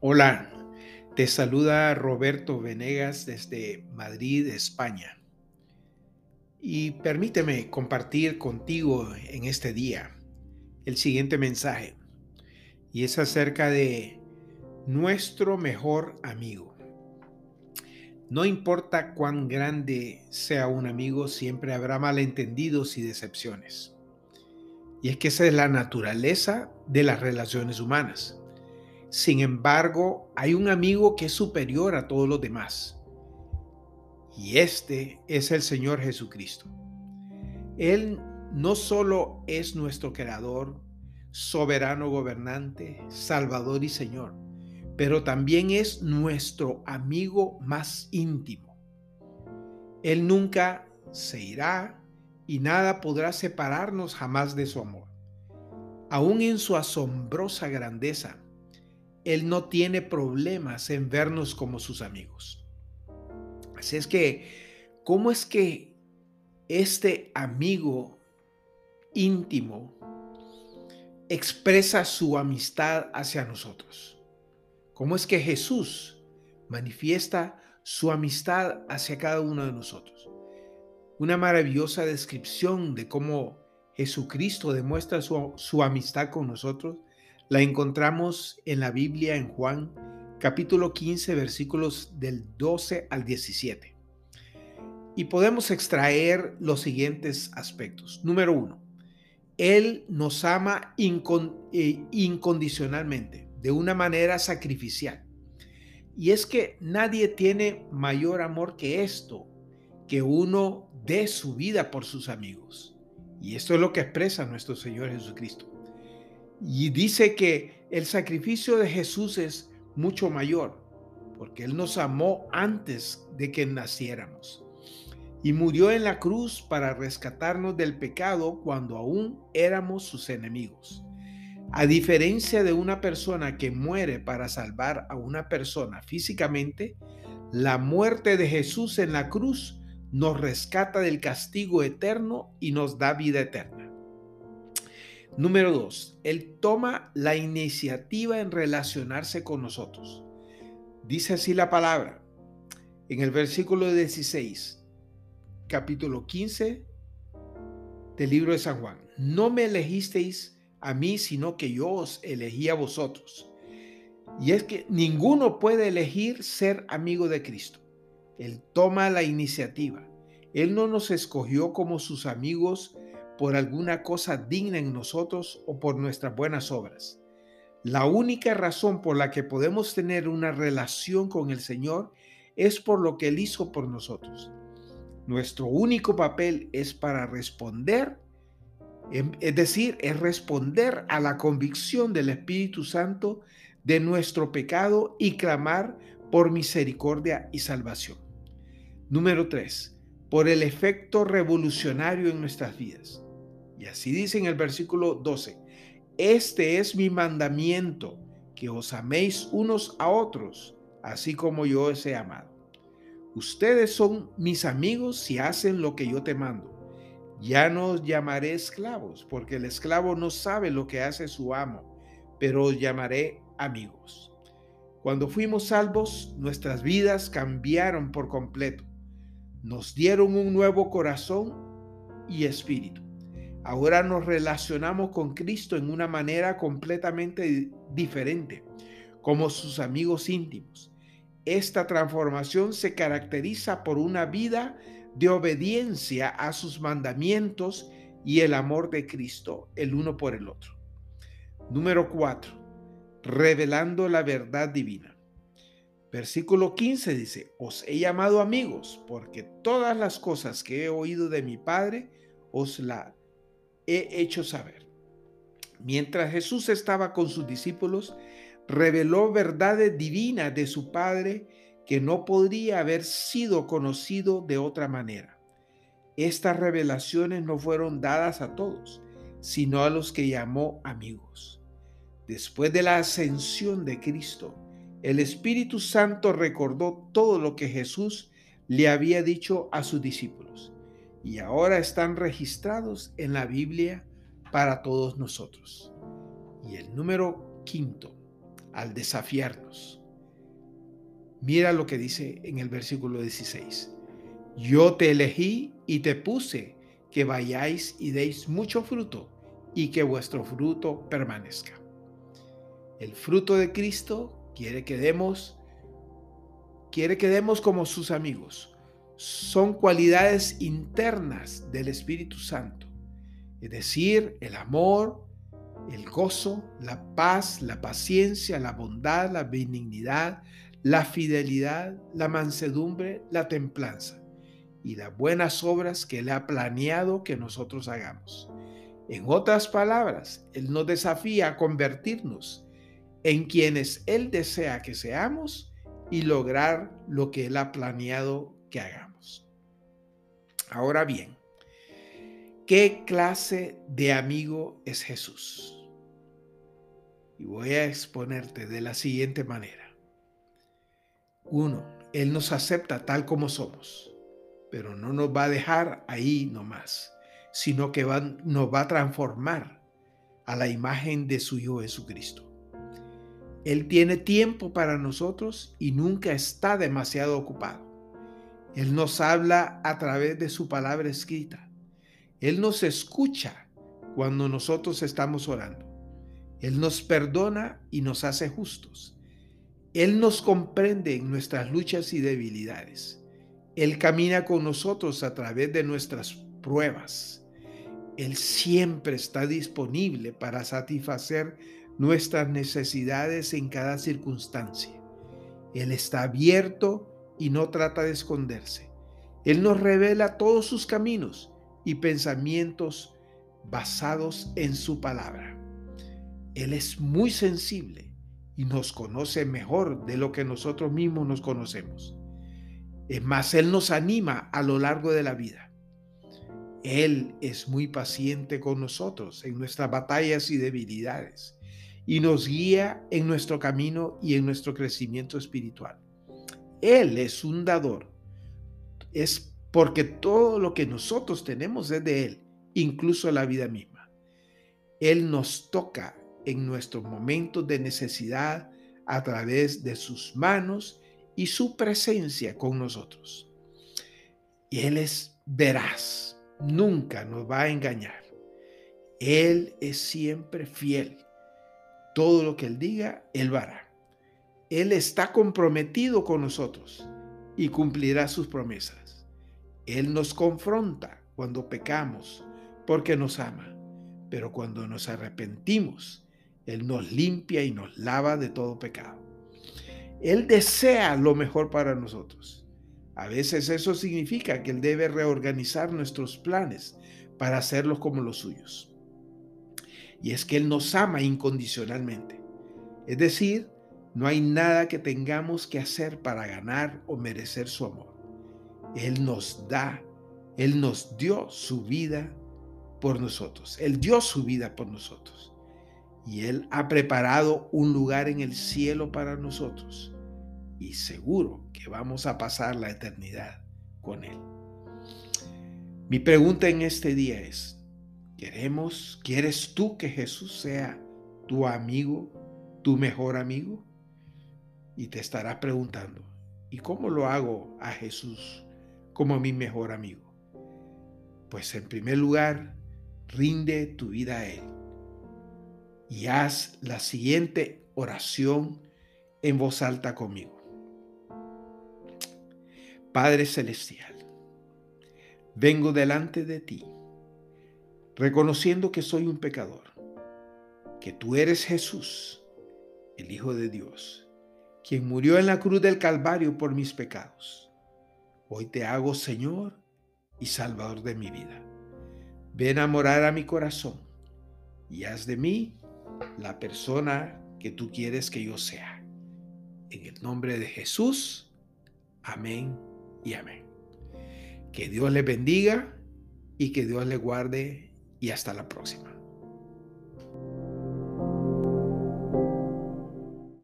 Hola, te saluda Roberto Venegas desde Madrid, España. Y permíteme compartir contigo en este día el siguiente mensaje. Y es acerca de nuestro mejor amigo. No importa cuán grande sea un amigo, siempre habrá malentendidos y decepciones. Y es que esa es la naturaleza de las relaciones humanas. Sin embargo, hay un amigo que es superior a todos los demás. Y este es el Señor Jesucristo. Él no solo es nuestro creador, soberano gobernante, salvador y Señor, pero también es nuestro amigo más íntimo. Él nunca se irá y nada podrá separarnos jamás de su amor. Aún en su asombrosa grandeza, él no tiene problemas en vernos como sus amigos. Así es que, ¿cómo es que este amigo íntimo expresa su amistad hacia nosotros? ¿Cómo es que Jesús manifiesta su amistad hacia cada uno de nosotros? Una maravillosa descripción de cómo Jesucristo demuestra su, su amistad con nosotros la encontramos en la Biblia en Juan capítulo 15 versículos del 12 al 17. Y podemos extraer los siguientes aspectos. Número uno, Él nos ama eh, incondicionalmente, de una manera sacrificial. Y es que nadie tiene mayor amor que esto, que uno dé su vida por sus amigos. Y esto es lo que expresa nuestro Señor Jesucristo. Y dice que el sacrificio de Jesús es mucho mayor, porque Él nos amó antes de que naciéramos. Y murió en la cruz para rescatarnos del pecado cuando aún éramos sus enemigos. A diferencia de una persona que muere para salvar a una persona físicamente, la muerte de Jesús en la cruz nos rescata del castigo eterno y nos da vida eterna. Número dos, Él toma la iniciativa en relacionarse con nosotros. Dice así la palabra en el versículo 16, capítulo 15 del libro de San Juan. No me elegisteis a mí, sino que yo os elegí a vosotros. Y es que ninguno puede elegir ser amigo de Cristo. Él toma la iniciativa. Él no nos escogió como sus amigos por alguna cosa digna en nosotros o por nuestras buenas obras. La única razón por la que podemos tener una relación con el Señor es por lo que Él hizo por nosotros. Nuestro único papel es para responder, em, es decir, es responder a la convicción del Espíritu Santo de nuestro pecado y clamar por misericordia y salvación. Número 3. Por el efecto revolucionario en nuestras vidas. Y así dice en el versículo 12, este es mi mandamiento, que os améis unos a otros, así como yo os he amado. Ustedes son mis amigos si hacen lo que yo te mando. Ya no os llamaré esclavos, porque el esclavo no sabe lo que hace su amo, pero os llamaré amigos. Cuando fuimos salvos, nuestras vidas cambiaron por completo. Nos dieron un nuevo corazón y espíritu. Ahora nos relacionamos con Cristo en una manera completamente diferente, como sus amigos íntimos. Esta transformación se caracteriza por una vida de obediencia a sus mandamientos y el amor de Cristo el uno por el otro. Número 4. Revelando la verdad divina. Versículo 15 dice, os he llamado amigos porque todas las cosas que he oído de mi Padre os la he hecho saber. Mientras Jesús estaba con sus discípulos, reveló verdades divinas de su Padre que no podría haber sido conocido de otra manera. Estas revelaciones no fueron dadas a todos, sino a los que llamó amigos. Después de la ascensión de Cristo, el Espíritu Santo recordó todo lo que Jesús le había dicho a sus discípulos y ahora están registrados en la Biblia para todos nosotros. Y el número quinto, al desafiarnos. Mira lo que dice en el versículo 16. Yo te elegí y te puse que vayáis y deis mucho fruto y que vuestro fruto permanezca. El fruto de Cristo quiere que demos quiere que demos como sus amigos. Son cualidades internas del Espíritu Santo, es decir, el amor, el gozo, la paz, la paciencia, la bondad, la benignidad, la fidelidad, la mansedumbre, la templanza y las buenas obras que Él ha planeado que nosotros hagamos. En otras palabras, Él nos desafía a convertirnos en quienes Él desea que seamos y lograr lo que Él ha planeado que hagamos. Ahora bien, ¿qué clase de amigo es Jesús? Y voy a exponerte de la siguiente manera. Uno, Él nos acepta tal como somos, pero no nos va a dejar ahí nomás, sino que nos va a transformar a la imagen de su Hijo Jesucristo. Él tiene tiempo para nosotros y nunca está demasiado ocupado. Él nos habla a través de su palabra escrita. Él nos escucha cuando nosotros estamos orando. Él nos perdona y nos hace justos. Él nos comprende en nuestras luchas y debilidades. Él camina con nosotros a través de nuestras pruebas. Él siempre está disponible para satisfacer nuestras necesidades en cada circunstancia. Él está abierto y no trata de esconderse. Él nos revela todos sus caminos y pensamientos basados en su palabra. Él es muy sensible y nos conoce mejor de lo que nosotros mismos nos conocemos. Es más, Él nos anima a lo largo de la vida. Él es muy paciente con nosotros en nuestras batallas y debilidades y nos guía en nuestro camino y en nuestro crecimiento espiritual. Él es un dador. Es porque todo lo que nosotros tenemos es de Él, incluso la vida misma. Él nos toca en nuestros momentos de necesidad a través de sus manos y su presencia con nosotros. Y Él es veraz, nunca nos va a engañar. Él es siempre fiel todo lo que Él diga, Él hará. Él está comprometido con nosotros y cumplirá sus promesas. Él nos confronta cuando pecamos porque nos ama, pero cuando nos arrepentimos, Él nos limpia y nos lava de todo pecado. Él desea lo mejor para nosotros. A veces eso significa que Él debe reorganizar nuestros planes para hacerlos como los suyos y es que Él nos ama incondicionalmente. Es decir, no hay nada que tengamos que hacer para ganar o merecer su amor. Él nos da, Él nos dio su vida por nosotros. Él dio su vida por nosotros. Y Él ha preparado un lugar en el cielo para nosotros. Y seguro que vamos a pasar la eternidad con Él. Mi pregunta en este día es, ¿Queremos, quieres tú que Jesús sea tu amigo, tu mejor amigo? Y te estarás preguntando, ¿y cómo lo hago a Jesús como mi mejor amigo? Pues en primer lugar, rinde tu vida a Él y haz la siguiente oración en voz alta conmigo. Padre Celestial, vengo delante de ti reconociendo que soy un pecador, que tú eres Jesús, el Hijo de Dios, quien murió en la cruz del Calvario por mis pecados. Hoy te hago Señor y Salvador de mi vida. Ven a morar a mi corazón y haz de mí la persona que tú quieres que yo sea. En el nombre de Jesús, amén y amén. Que Dios le bendiga y que Dios le guarde y hasta la próxima.